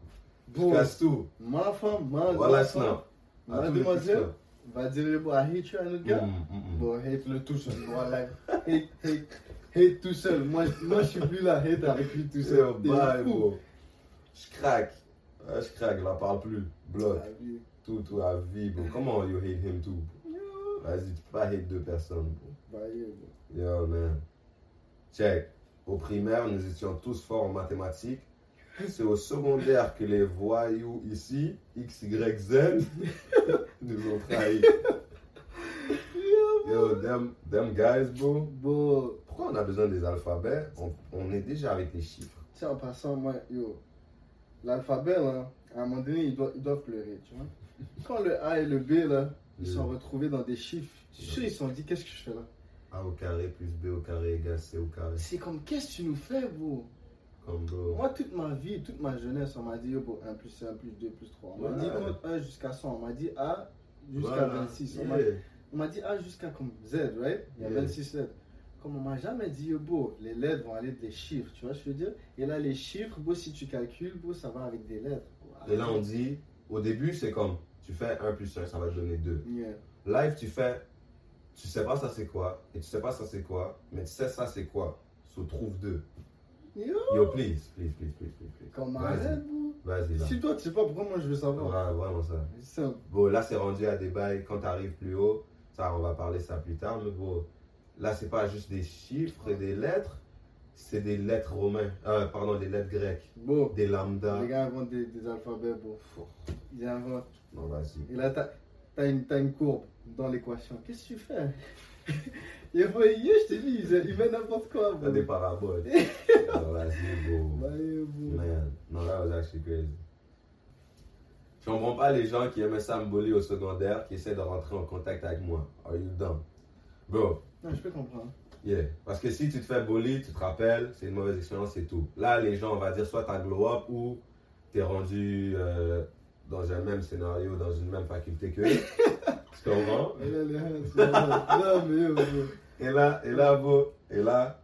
Je Bon, casse tout. ma femme, ma Voilà, snap. À ma demoiselle va dire boy, I hate you à un autre gars. Mm, mm, mm. Bon, hate le tout seul. Voilà. Hate, hate, hate tout seul. Moi, moi, je suis plus là, hate avec lui tout seul. bail, fou. bro. Je craque. Ouais, je craque, là, parle plus. Bloc. Ah. Tout, tout à vie, bro. Comment you hate him too? Vas-y, tu peux pas hate deux personnes, bro. Bah, bro. Yo, man. Check. Au primaire, nous étions tous forts en mathématiques. C'est au secondaire que les voyous ici, X, Y, Z, nous ont trahis. Yo, them, them guys, bro. Bon, Pourquoi on a besoin des alphabets? On, on est déjà avec les chiffres. tu sais, en passant, moi, yo, l'alphabet, là, à un moment donné, ils doivent, ils doivent pleurer, tu vois. Quand le A et le B, là, ils Le- sont retrouvés dans des chiffres, je suis sûr, ils se sont dit, qu'est-ce que je fais là? A au carré plus B au carré égale C au carré. C'est comme, qu'est-ce que tu nous fais, bro? Comme bro. Moi, toute ma vie, toute ma jeunesse, on m'a dit, yo, bro, 1 plus 1 plus 2 plus 3. On m'a dit, compte 1 jusqu'à 100. On m'a dit A jusqu'à Voilà. 26. On m'a- Yeah. Dit A jusqu'à comme Z, right? Il y a Yeah. 26 lettres. Comme on m'a jamais dit, yo, bro, les lettres vont aller des chiffres, tu vois ce que je veux dire? Et là, les chiffres, bro, si tu calcules, bro, ça va avec des lettres. bro. Et là, on dit, au début, c'est comme, tu fais 1 plus 1, ça va te donner 2. Yeah. Live, tu fais, tu sais pas ça c'est quoi, et tu sais pas ça c'est quoi, mais tu sais ça c'est quoi. So trouve 2. Yo, Yo, please, please, please, please, please. please. comme Vas-y. là. Si toi, tu sais pas pourquoi moi je veux savoir? Ouais, vraiment ça. Bon, là, c'est rendu à des bails. Quand tu arrives plus haut, ça, on va parler ça plus tard, mais bon, là, c'est pas juste des chiffres et des lettres, c'est des lettres romaines, euh, pardon, des lettres grecques, Bon, des lambda. les gars inventent des, des alphabets, bro. Ils inventent. Non, vas-y. Et là, t'as as une, t'as une courbe dans l'équation. Qu'est-ce que tu fais? Et bon, hier, je t'ai dit, ils mettent n'importe quoi, T'as des paraboles. non. Bah, yeah, bro. Man, no, that was actually crazy. Je comprends pas les gens qui aimaient ça me au secondaire, qui essaient de rentrer en contact avec moi. Are you dumb? Bro, Non, je peux comprendre. yeah. Parce que si tu te fais bully, tu te rappelles, c'est une mauvaise expérience, c'est tout. Là, les gens, on va dire, soit t'as glow up ou t'es rendu euh, dans un même scénario, dans une même faculté qu'eux. tu comprends? Et là. Et là, et là, bro, et là,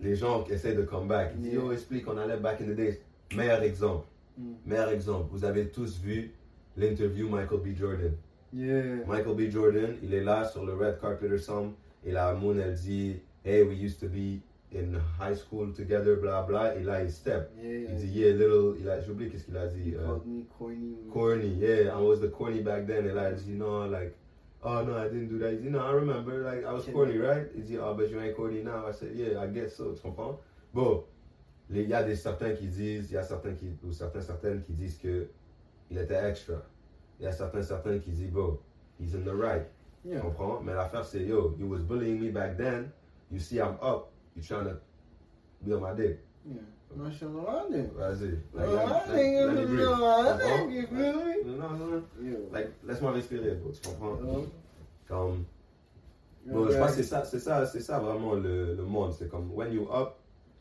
les gens qui essaient de come back, ils disent, explique, on allait back in the days. Meilleur exemple. Mm. Meilleur exemple, vous avez tous vu l'interview Michael B. Jordan. Yeah. Michael B. Jordan, il est là sur le red carpet or something, et la Moon, elle dit, Hey, we used to be in high school together, bla bla, et là, il step. Yeah. Il dit, Yeah, little, il a, j'ai oublié qu'est-ce qu'il a dit. He euh, called me corny. corny, yeah, I was the corny back then, il dit, No, like, oh no, I didn't do that. Il dit, No, I remember, like, I was Okay. corny, right? Il dit, Oh, but you ain't corny now. I said, Yeah, I guess so, tu comprends? Bon, il y a des certains qui disent, il y a certains qui, ou certains, certaines qui disent que il était extra. Il y a certains, certains qui disent, bro, he's in the right. Tu Yeah. comprends? Mais l'affaire, c'est, yo, you was bullying me back then. You see, I'm up. You trying to be on my dick. Yeah. Like, Tu you feel me? laisse-moi respirer, bro. Tu comprends? Comme, bon, je que c'est ça, c'est ça, c'est ça vraiment le, le monde. C'est comme, when you up,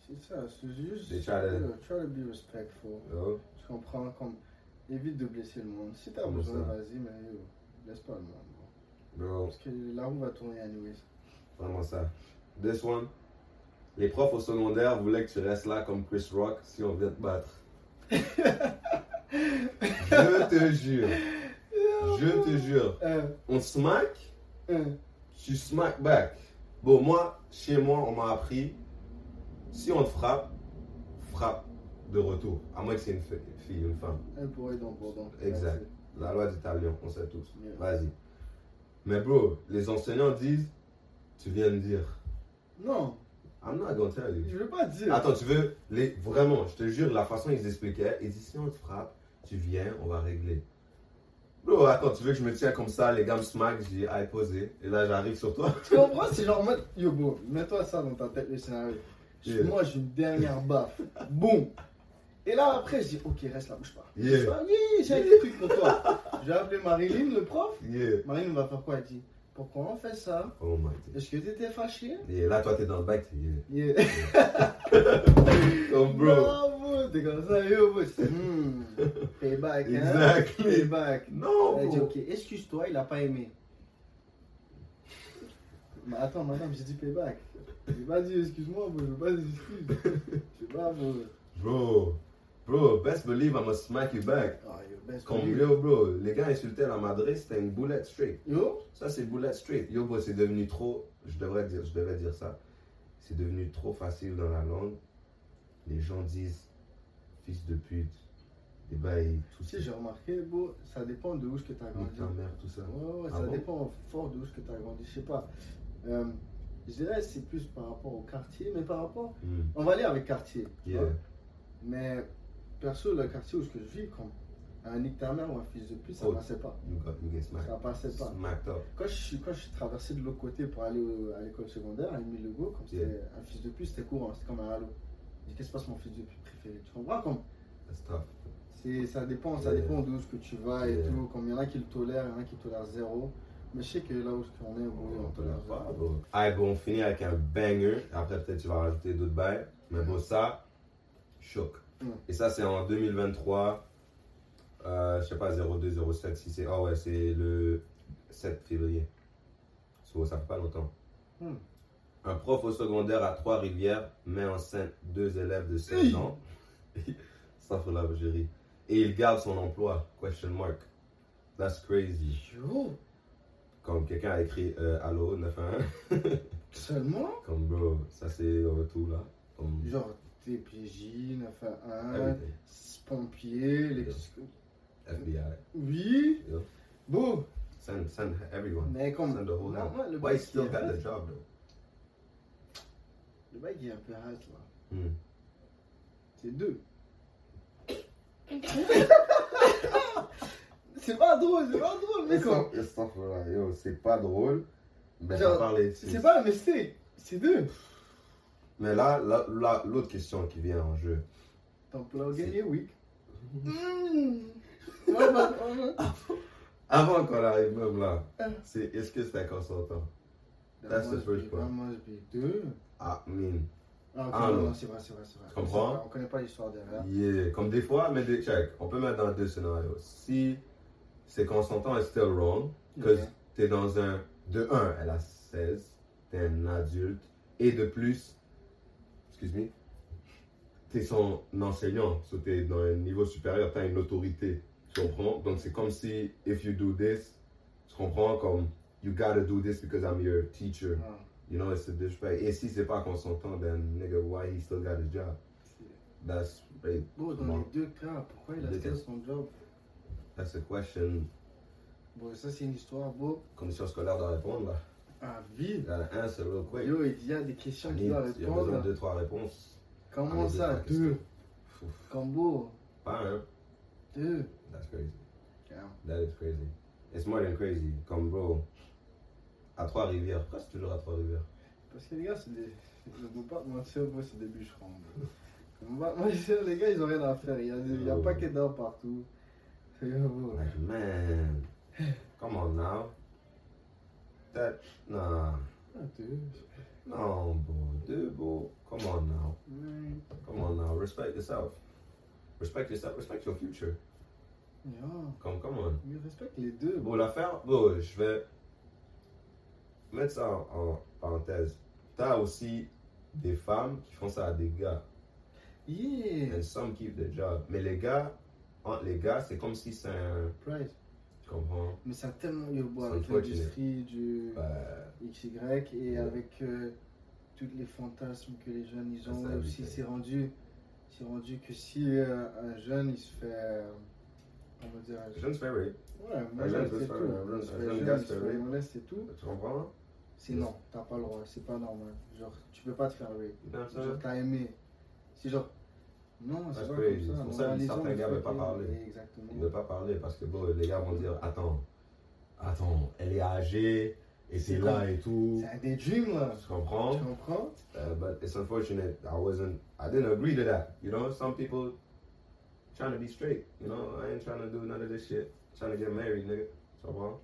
C'est ça, c'est juste. They try to- try to be respectful. Je comprends, comme. Évite de blesser le monde. Si t'as besoin, vas-y, mais yo, laisse pas le monde. bro. bro, Parce que la roue va tourner anyways. vraiment ça. This one, les profs au secondaire voulaient que tu restes là comme Chris Rock si on vient te battre. Je te jure, je te jure, Euh, on smack, euh, tu smack back. Bon, moi, chez moi, on m'a appris, si on te frappe, frappe de retour. À moins que c'est une fi- fille, une femme. un pour dans Bourdon. Exact. La loi d'Italien, on sait tous. Yeah. Vas-y. Mais bro, les enseignants disent, tu viens de dire. Non, I'm not gonna tell you. Je veux pas dire. Attends, tu veux les vraiment, je te jure, la façon ils expliquaient, ils disent si on te frappe, tu viens, on va régler. Bro, attends, tu veux que je me tiens comme ça, les gars me smack, dis aïe posé, et là j'arrive sur toi. Tu comprends C'est genre, mode, yo, bro, mets-toi ça dans ta tête, le scénario. Yeah. Moi, j'ai une dernière baffe. Boum. Et là, après, je dis, ok, reste là, bouge pas. Yeah. Je fais, oui, j'ai un truc pour toi. Je vais appeler Marilyn, le prof. Yeah. Marilyn va faire quoi Elle dit, pourquoi on fait ça? Oh my god. Est-ce que t'étais fâché? Et là, toi, t'es dans le bac, yeah. Yeah. Oh, bro. T'es comme ça, yo, bro. Hmm, payback, hein? Exactly. Payback. Non, Elle dit, bro. ok, excuse-toi, il a pas aimé. Mais attends, madame, j'ai dit payback. J'ai pas dit excuse-moi, bro, je veux pas des excuses. Je sais pas, bro. Bro. Bro, best believe I'm gonna smack you back. Ah, best yo, bro, les gars insultaient la Madrid, c'était une boulette straight. Yo, Ça, c'est bullet straight. Yo, bro, c'est devenu trop. Je devrais dire, je devais dire ça. C'est devenu trop facile dans la langue. Les gens disent fils de pute, des bails, tout sais, j'ai remarqué, bro, ça dépend de où que t'as grandi. Ta mère, tout ça. Ouais, ouais, Ah ça bon? dépend fort de où que t'as grandi. Je sais pas. Euh, je dirais c'est plus par rapport au quartier, mais par rapport. Hmm. On va aller avec quartier. Yeah. Mais perso, le quartier où je vis, comme un mère ou un fils de pute, ça Oh. passait pas. You got you. Ça passait pas. Quand je, suis, quand je suis traversé de l'autre côté pour aller au- à l'école secondaire, à Émile Legault, comme c'était un fils de pute, c'était courant, c'était comme un halo. Je dis, qu'est-ce qui se passe mon fils de pute préféré? Tu comprends? Comme Ça dépend, ça Yeah. dépend d'où que tu vas et Yeah. tout. Comme il y en a qui le tolèrent, il y en a qui tolèrent zéro. Mais je sais que là où qu'on est, bon, On on te tolère pas, bro. Alright, bon, on finit avec un banger. Après, peut-être tu vas rajouter d'autres bails. Mais bon, ça, choc. Mm. Et ça, c'est en 2023. Euh, je sais pas, 02, 07, si c'est. Ah ouais, c'est le 7 février. So, ça fait pas longtemps. Mm. Un prof au secondaire à Trois-Rivières met enceinte deux élèves de 16 Hey. ans. ça fait la ri. Et il garde son emploi. Question mark. That's crazy. Yo, Comme quelqu'un a écrit euh, Allô 911. seulement? Comme bro, ça c'est le retour là. Comme Genre TPJ, 911, everything. pompiers, les. FBI. Oui, Yo. bon, Send, send everyone. mais comme. Send the whole house. moi, le Why still est got the job though? Le bail qui est un peu hard là. Hmm. C'est deux. c'est pas drôle, c'est pas drôle, mais comme. Yo, c'est pas drôle. Mais Genre, parlé. C'est pas un mistake, c'est deux. Mais là, l'autre question qui vient en jeu. Ton plan gagné, oui. Mmh. Ouais. Avant qu'on arrive même là, Ah. c'est est-ce que c'était consentant? That That's the first be- part. that must be deux. Ah, I mean, Ah, Ah, non, c'est vrai, c'est vrai, c'est vrai. Tu comprends? C'est On connaît pas l'histoire derrière. yeah. Comme des fois, mais des, check, on peut mettre dans deux scénarios. Si c'est consentant est still wrong, Because Ok. t'es dans un. De 1, elle a 16, t'es un adulte. Et de plus, excuse me, t'es son enseignant. So t'es dans un niveau supérieur, t'as une autorité. Tu comprends? Donc c'est comme si, if you do this, tu comprends? Comme, you gotta do this because I'm your teacher. Ah, You know, it's a disrespect. Et si c'est pas consentant, then nigga, why he still got his job? That's, rape. Bon, dans les deux cas, pourquoi il a still son job? That's a question. Bon, ça c'est une histoire, beau. Commission scolaire doit répondre là. À vie. Gotta answer real quick. Yo, il y a des questions I qui need- doivent Il y a besoin de répondre. deux, trois réponses. Comment Ah, ça, deux? Combo, Pas un. deux? That's crazy. Damn. That is crazy. It's more than crazy. Comme bro, à Trois-Rivières. Pourquoi c'est toujours à Trois-Rivières? Parce que les gars, c'est des. Je ne veux pas mentir, moi, c'est des bûcherons. Moi, je sais, les gars, ils ont rien à faire. Il y a, des- il y a pas que d'or partout. C'est gros. Like, man. Come on now. That, nah. Deux. No, bro. Dude, bro. Come on now. Come on now. Respect yourself. Respect yourself. Respect your future. Yeah. Come, come on. Mais respecte les deux. Bon, l'affaire, bon, je vais mettre ça en, en parenthèse. T'as aussi des femmes qui font ça à des gars. Yeah. And some keep the job. Mais les gars, entre les gars, c'est comme si c'est un. Price. Comprends? Mais ça a tellement eu beau C'est avec l'industrie du XY et avec euh, tous les fantasmes que les jeunes ils ont. Ça, ça aussi, c'est rendu, c'est rendu que si euh, un jeune il se fait. euh, on va dire. jeune se fait rape. Ouais, Un et se tout. un jeune- se un fait gars se et tout. Tu comprends? c'est non, t'as pas le droit, c'est pas normal. Genre, tu peux pas te faire rape. Genre, t'as aimé. C'est genre, non, c'est pas crazy. comme ça. C'est pour ça que certains gars fait veulent pas que- parler. Exactement. Ils veulent pas parler parce que bon, les gars vont dire Attends, attends, elle est âgée et C'est là et tout. C'est un daydream là. Tu comprends? Tu comprends? Uh, but it's unfortunate I wasn't, I didn't agree to that. You know, some people trying to be straight. You know, I ain't trying to do none of this shit. Trying to get married, nigga. Tu comprends?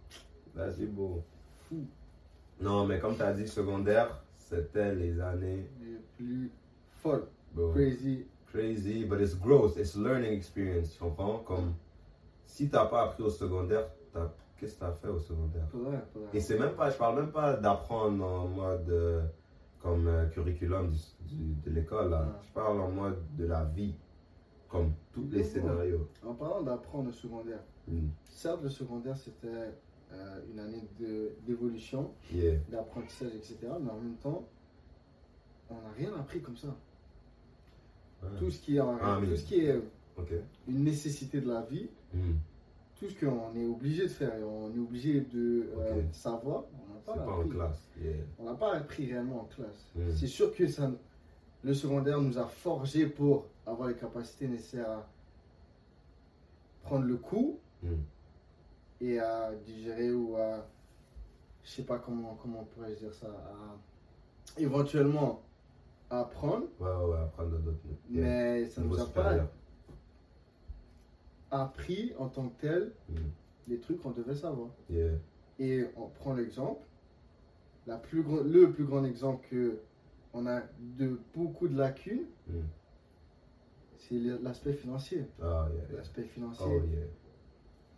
Bro. Fou. Non, mais comme t'as dit, secondaire, c'était les années, Les plus folles. Crazy. Crazy, but it's growth, it's learning experience, tu comprends? Comme si t'as pas appris au secondaire, qu'est-ce que t'as fait au secondaire? Et c'est même pas, je parle même pas d'apprendre en mode euh, comme euh, curriculum du- du- de l'école, là. Ouais. Je parle en mode de la vie, comme tous les scénarios. En parlant d'apprendre au secondaire, Mm. certes, le secondaire c'était euh, une année d'évolution, Yeah. d'apprentissage, etc. Mais en même temps, on n'a rien appris comme ça. Tout ce qui est, Ah, tout ce qui est Ok. une nécessité de la vie, Mm. tout ce qu'on est obligé de faire, on est obligé de euh, savoir, on n'a pas, pas en appris. classe. Yeah. On n'a pas appris réellement en classe. Mm. C'est sûr que ça, le secondaire nous a forgé pour avoir les capacités nécessaires à prendre le coup Mm. et à digérer ou à, je sais pas comment, comment pourrais-je dire ça, à éventuellement apprendre, Ouais, ouais, ouais, apprendre d'autres. Yeah. mais ça Niveau nous a supérieur. pas appris en tant que tel Mm. les trucs qu'on devait savoir. Yeah. Et on prend l'exemple, la plus le plus grand exemple que on a de beaucoup de lacunes, Mm. c'est l'aspect financier. Ah, yeah, yeah. L'aspect financier. Oh.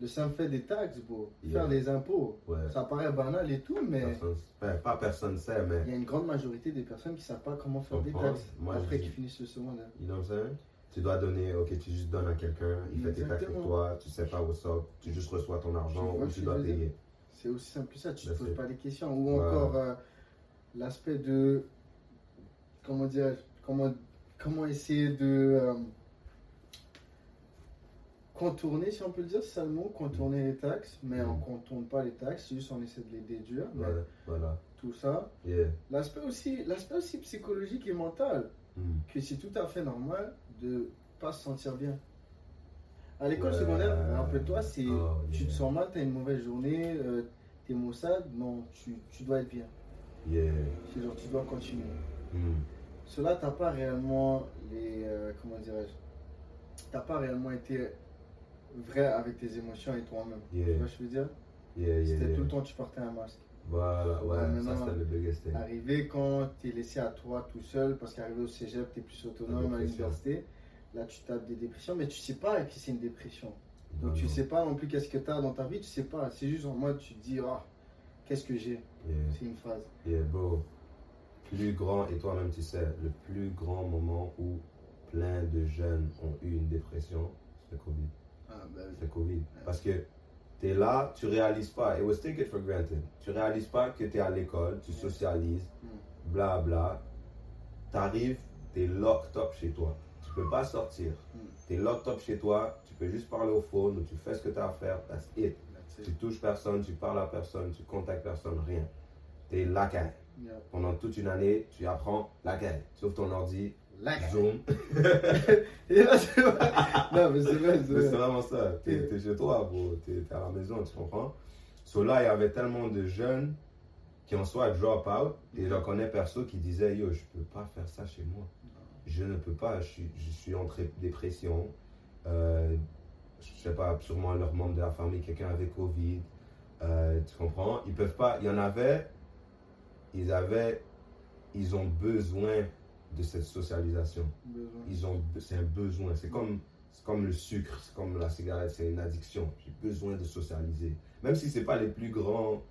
Le simple fait des taxes, bro. Yeah. Faire des impôts. Ouais. Ça paraît banal et tout, mais Personne- enfin, pas personne sait, mais. il y a une grande majorité des personnes qui savent pas comment faire des taxes Moi, après je- qu'ils finissent le secondaire. You know what I'm saying? Tu dois donner, ok, tu juste donnes à quelqu'un, il fait tes taxes pour toi, tu sais pas où ça, tu juste reçois ton argent ou tu dois payer. C'est aussi simple que ça, tu te That's poses pas des questions. Ou Ouais. encore euh, l'aspect de. Comment dire Comment, comment essayer de. euh, contourner, si on peut le dire, c'est le mot, contourner les taxes, mais on Mhm. contourne pas les taxes, juste on essaie de les déduire. mais voilà. Tout ça. Yeah. L'aspect aussi, l'aspect aussi psychologique et mental, Mm. que c'est tout à fait normal de pas se sentir bien. À l'école Ouais. secondaire, rappelle-toi, c'est Oh, tu te sens mal, tu as une mauvaise journée, euh, t'es maussade, non, tu, tu dois être bien. Yeah. C'est genre, tu dois continuer. Mm. Cela, t'as pas réellement les. euh, comment dirais-je T'as pas réellement été vrai avec tes émotions et toi-même. Tu vois ce que je veux dire? Yeah, yeah, C'était tout le temps, tu portais un masque. Voilà, ouais, Ouais, ça c'était le biggest thing. Arrivé quand tu es laissé à toi tout seul, parce qu'arrivé au cégep, tu es plus autonome à l'université, là tu tapes des dépressions, mais tu sais pas que c'est une dépression. Donc Non, tu non. sais pas non plus qu'est-ce que tu as dans ta vie, tu sais pas. C'est juste en mode, tu te dis, ah, qu'est-ce que j'ai? C'est une phrase. Yeah, bro. Plus grand, et toi-même tu sais, le plus grand moment où plein de jeunes ont eu une dépression, c'est le Covid. Ah, oui. C'est Covid. Parce que tu es là, tu réalises pas. It was take it for granted. Tu réalises pas que tu es à l'école, tu socialises, Mm. bla bla. Tu arrives, tu es locked up chez toi. Tu peux pas sortir. Mm. Tu es locked up chez toi, tu peux juste parler au phone ou tu fais ce que tu as à faire. That's it. That's Tu it. touches personne, tu parles à personne, tu contactes personne, rien. Tu es lacaille. Yeah. Pendant toute une année, tu apprends lacaille. Sauf ton ordi, Like. Zoom. C'est vrai. Non, mais c'est vrai, c'est C'est vrai. vraiment ça. T'es es chez toi, bro. T'es es à la maison, tu comprends? So là, il y avait tellement de jeunes qui en soit drop out. Et j'en connais perso qui disaient Yo, je peux pas faire ça chez moi. Je ne peux pas. Je suis, je suis en dépression. Euh, je sais pas, sûrement leur membre de la famille, quelqu'un avait Covid. Euh, tu comprends? Ils peuvent pas. Il y en avait. Ils avaient. Ils ont besoin de cette socialisation. Ils ont, c'est un besoin. C'est comme, c'est comme le sucre, c'est comme la cigarette, c'est une addiction. J'ai besoin de socialiser. Même si c'est pas les plus grands,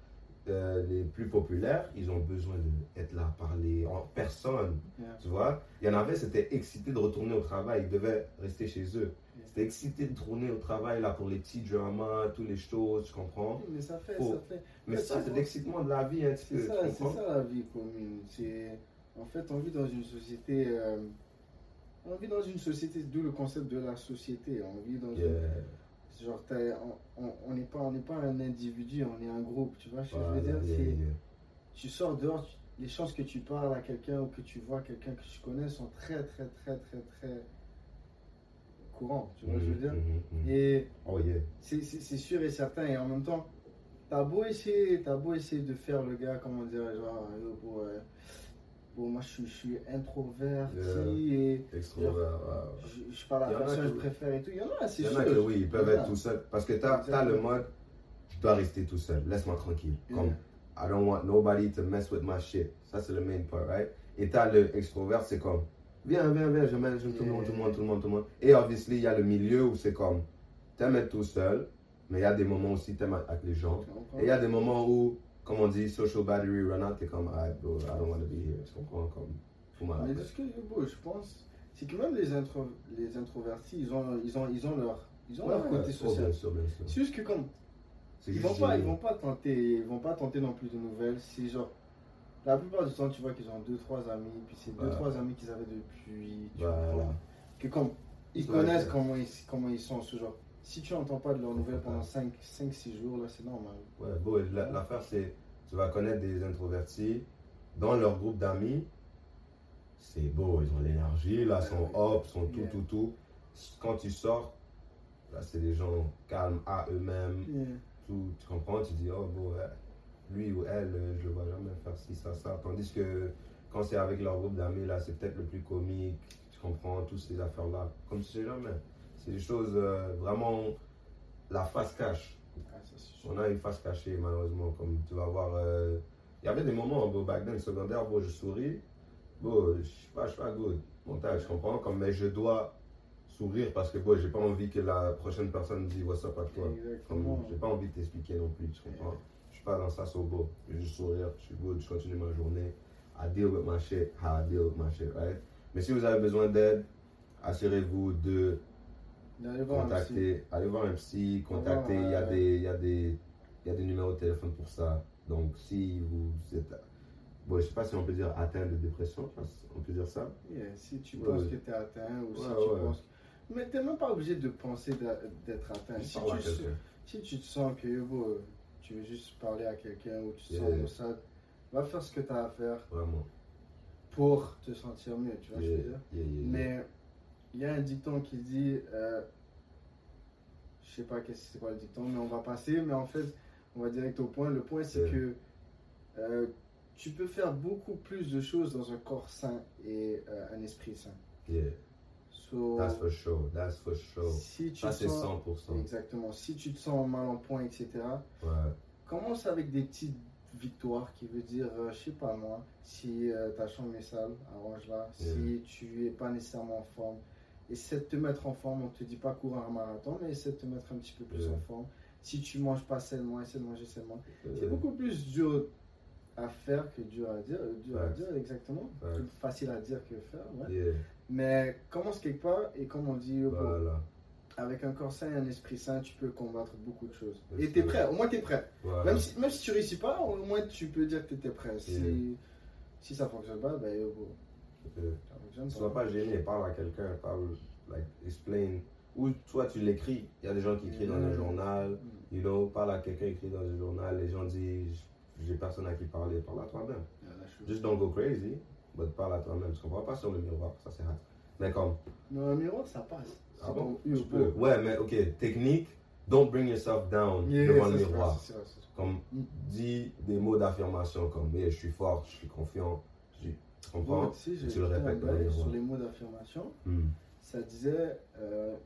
euh, les plus populaires, ils ont besoin d'être là, parler en personne. Yeah. Tu vois? Il y en avait, c'était excité de retourner au travail. Ils devaient rester chez eux. Yeah. C'était excité de tourner au travail là pour les petits dramas, toutes les choses, tu comprends? Mais ça fait, Oh. ça fait. Mais ça, c'est l'excitement de la vie petit C'est ça, ça la vie commune. C'est en fait on vit dans une société, euh, on vit dans une société, d'où le concept de la société. On vit dans Yeah. une, genre on- on on n'est pas un individu, on est un groupe. Tu vois ce que Voilà, je veux dire? yeah, C'est- yeah. tu sors dehors, tu- les chances que tu parles à quelqu'un ou que tu vois quelqu'un que tu connais sont très, très, très, très, très courantes. Tu vois ce que je veux dire? Mhm, mhm. Et Oh yeah. c'est c'est- c'est sûr et certain. Et en même temps, t'as beau essayer, t'as beau essayer de faire le gars, comment dire, genre, euh, pour, euh, bon, moi je suis, je suis introverti et Extrovert. je, je parle à la personne que je préfère et tout. Il y en a, c'est Il y en sûr. a que oui, ils peuvent être tout seuls. Parce que t'as as le mode, je dois rester tout seul, laisse-moi tranquille. Comme, Yeah. I don't want nobody to mess with my shit. Ça, c'est le main part, right? Et t'as le extrovert, c'est comme, viens, viens, viens, je mets tout le monde, tout le monde, tout le monde, tout le monde. Et obviously, il y a le milieu où c'est comme, t'aimes être tout seul, mais il y a des moments aussi, t'aimes avec les gens. Tu? Et il y a des moments où, comme on dit, social battery run out, t'es comme, ah, bro, I don't want to be here. Tu comprends? Comme, fous-moi la Mais ce que bon, je pense, c'est que même les, intro, les introvertis, ils ont, ils ont, ils ont leur, ils ont leur côté oh, social. C'est juste que comme ils vont pas, ils vont pas tenter, ils vont pas tenter non plus de nouvelles. C'est genre la plupart du temps, tu vois qu'ils ont deux trois amis, puis c'est deux Ouais. trois amis qu'ils avaient depuis. Tu comprends Que comme ils connaissent comment ils, comment ils sont ce genre. Si tu n'entends pas de leurs nouvelles pendant Confortable. 5 6 jours là, c'est normal. Ouais, bon, la- l'affaire c'est, tu vas connaître des introvertis dans leur groupe d'amis. C'est beau, ils ont l'énergie, là, sont hop, sont tout, Yeah. tout, tout. Quand tu sors, là, c'est des gens calmes à eux-mêmes, tout, tu comprends, tu dis, oh, bon, lui ou elle, euh, je le vois jamais faire ci, ça, ça. Tandis que quand c'est avec leur groupe d'amis, là, c'est peut-être le plus comique, tu comprends, toutes ces affaires-là. Comme tu sais jamais. C'est des choses euh, vraiment, la face cache. Ah, ça, c'est. On a une face cachée, malheureusement. Comme tu vas voir. euh, Il y avait des moments, bon, back then, secondaire, bon, je souris. Bon, je suis pas, je suis pas good. Montage, je comprends. Comme, mais je dois sourire parce que, bon, j'ai pas envie que la prochaine personne me dise what's up à toi. Comme, j'ai pas envie de t'expliquer non plus, tu comprends. Je suis pas dans ça, so beau. Je juste sourire, je suis good, je continue ma journée. I deal with my shit, how I deal with my shit, right? Mais si vous avez besoin d'aide, assurez-vous de Voir un psy. contacter, allez voir un psy, contacter, il y, a des, il, y a des, il y a des numéros de téléphone pour ça. Donc si vous êtes, bon, je sais pas si on peut dire atteint de dépression, je pense, on peut dire ça. Yeah, si tu penses ouais. que tu es atteint ou si tu ouais. penses. Mais tu n'es même pas obligé de penser d'être atteint. Si tu, si tu te sens que yo, tu veux juste parler à quelqu'un ou tu te Yeah. sens maussade, va faire ce que tu as à faire Vraiment. pour te sentir mieux. Tu vois ce que je veux dire? Mais il y a un dicton qui dit, euh, je sais pas qu'est-ce- c'est quoi le dicton, mais on va passer. Mais en fait, on va direct au point. Le point, c'est que euh, tu peux faire beaucoup plus de choses dans un corps sain et euh, un esprit sain. Yeah, So, that's for sure, that's for sure. si tu Ça c'est sens, 100%. exactement, si tu te sens mal en point, etc. Ouais, Commence avec des petites victoires qui veut dire, euh, je sais pas moi, si euh, ta chambre est sale, arrange-la. Si tu es pas nécessairement en forme, essaie de te mettre en forme. On te dit pas courir un marathon, mais essaie de te mettre un petit peu plus en forme. Si tu manges pas sainement, essaie de manger sainement. C'est beaucoup plus dur à faire que dur à dire. euh, Dur à Facts. dire, exactement. Facile à dire que faire. ouais. yeah, Mais commence quelque part et comme on dit, voilà. avec un corps sain et un esprit sain, tu peux combattre beaucoup de choses. Et t'es sir. prêt, au moins t'es prêt. voilà. Même si, même si tu réussis pas, au moins tu peux dire que tu étais prêt. Si, Yeah. si ça fonctionne pas, ben bro, Fonctionne Sois pas. gêné, parle à quelqu'un, parle, like, explain. Ou toi tu l'écris. Il y a des gens qui écrivent dans un journal. Mm. You know, parle à quelqu'un écrit dans un journal, les gens disent j'ai personne à qui parler, parle à toi-même. Just don't go crazy, but parle à toi-même. Tu comprends pas sur le miroir, ça c'est hard. Mais comme, Non, un miroir, ça passe. ah bon, tu peux. Ouais, mais ok, technique, don't bring yourself down Yeah, devant le miroir. vrai. Comme, Mm. dis des mots d'affirmation comme, yeah, je suis fort, je suis confiant, je- tu comprends? Tu sais, Tu le répètes dans sur les mots d'affirmation. Hmm. Ça disait euh,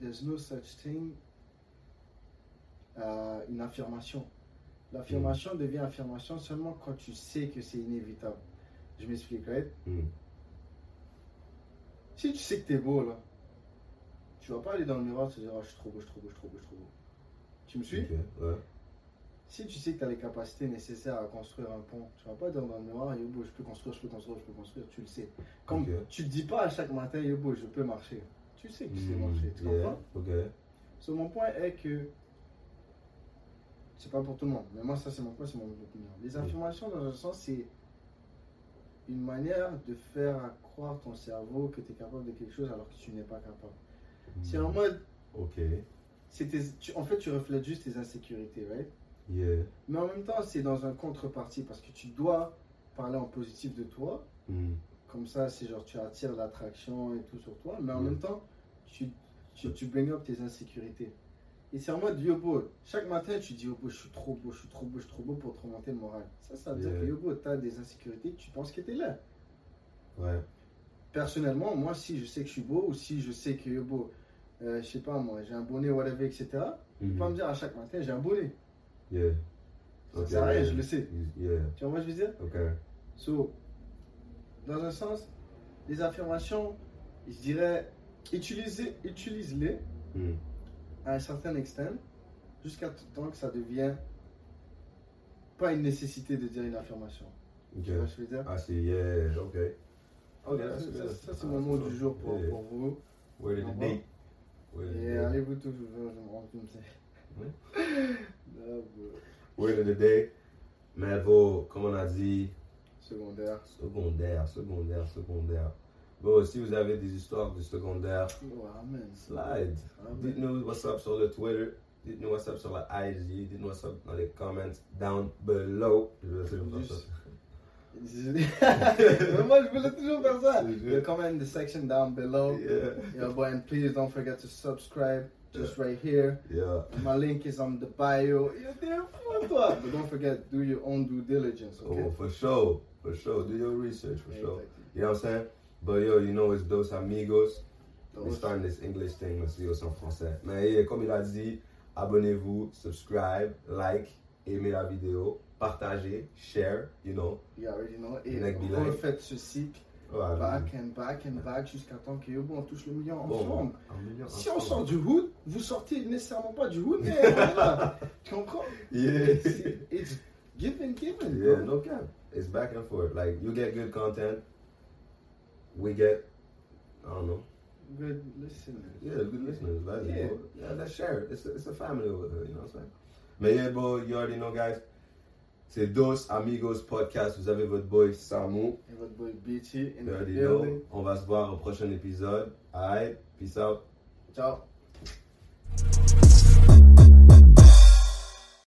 There's no such thing euh, une affirmation. L'affirmation Mm. devient affirmation seulement quand tu sais que c'est inévitable. Je m'explique, right? Hmm. Si tu sais que t'es beau là, tu vas pas aller dans le miroir et te dire oh, je suis trop beau, je suis trop beau, je suis trop beau, je suis trop beau. Tu me suis? Ok, ouais. Si tu sais que tu as les capacités nécessaires à construire un pont, tu vas pas dire dans le Yobo, je peux construire, je peux construire, je peux construire, tu le sais. Comme tu te dis pas à chaque matin Yobo, je peux marcher. Tu sais que tu sais Hmm, marcher, tu yeah, comprends Ok. So, mon point est que c'est pas pour tout le monde, mais moi ça c'est mon point, c'est mon opinion. Les affirmations dans un sens c'est une manière de faire croire ton cerveau que tu es capable de quelque chose alors que tu n'es pas capable. C'est en mode, Ok. tes- tu- en fait tu reflètes juste tes insécurités, right? Yeah. Mais en même temps, c'est dans un contrepartie parce que tu dois parler en positif de toi. Mm. Comme ça, c'est genre tu attires l'attraction et tout sur toi. Mais en Mm. même temps, tu, tu, tu bring up tes insécurités. Et c'est en mode Yobo. Chaque matin, tu dis Yobo, je suis trop beau, je suis trop beau, je suis trop beau pour te remonter le moral. Ça, ça veut dire que Yobo, tu as des insécurités, tu penses que tu es là. Ouais. Personnellement, moi, si je sais que je suis beau ou si je sais que Yobo, euh, je sais pas moi, j'ai un bonnet, whatever, etc., tu peux pas me dire à chaque matin, j'ai un bonnet. Yeah. Ça rien, yeah. je le sais. Yeah. Tu vois, moi, je veux dire? Ok. So, dans un sens, les affirmations, je dirais, utilisez- utilise-les Mm. à un certain extent, jusqu'à tout temps que ça devient pas une nécessité de dire une affirmation. Ok. Tu vois ce que je veux dire? Ah, c'est yeah. Ok. Ok, Ça, that's ça, c'est mon mot du jour pour, Yeah. pour vous. Day. Word of the Et allez-vous tous, je me rends compte. Oui. Bon. Word of the day. Mais vos, comme on a dit, Secondaire. secondaire, secondaire, secondaire. Bon, si vous avez des histoires de secondaire, Oh, amen. slide. Dites-nous what's up sur le Twitter. Dites-nous what's up sur la IG. Dites-nous what's up dans les comments down below. Je vais faire ça. Moi, je voulais toujours faire ça. The comment in the section down below. Yeah. Yeah, boy, and please don't forget to subscribe just right here. Yeah. My link is on the bio. But don't forget, do your own due diligence, okay? Oh, for sure. For sure. Do your research, for sure. Exactly. You know what I'm saying? But yo, you know, it's Dos Amigos. Those- starting this English thing, let's aussi en français. Mais yeah, comme il a dit, abonnez-vous, subscribe, like, aimez la vidéo, partagez, share, you know. You already know. Et Like like. refaites ce cycle Voilà. back and back and back jusqu'à temps que bon, on touche le million Bon, ensemble. un million Si on sort du hood, vous sortez nécessairement pas du hood, mais on est là. Tu comprends? Yeah. C'est- It's give and Yeah, bro. no cap. It's back and forth. Like, you get good content, we get, I don't know, Good listening. Yeah, good listeners. That's Yeah. cool. yeah, let's share it. It's a, it's a family over here, you know what I'm saying? Mais yeah, boy, you already know, guys. C'est Dos Amigos Podcast. Vous avez votre boy Samu. Et votre boy Beachy. On va se voir au prochain épisode. Alright, peace out. Ciao.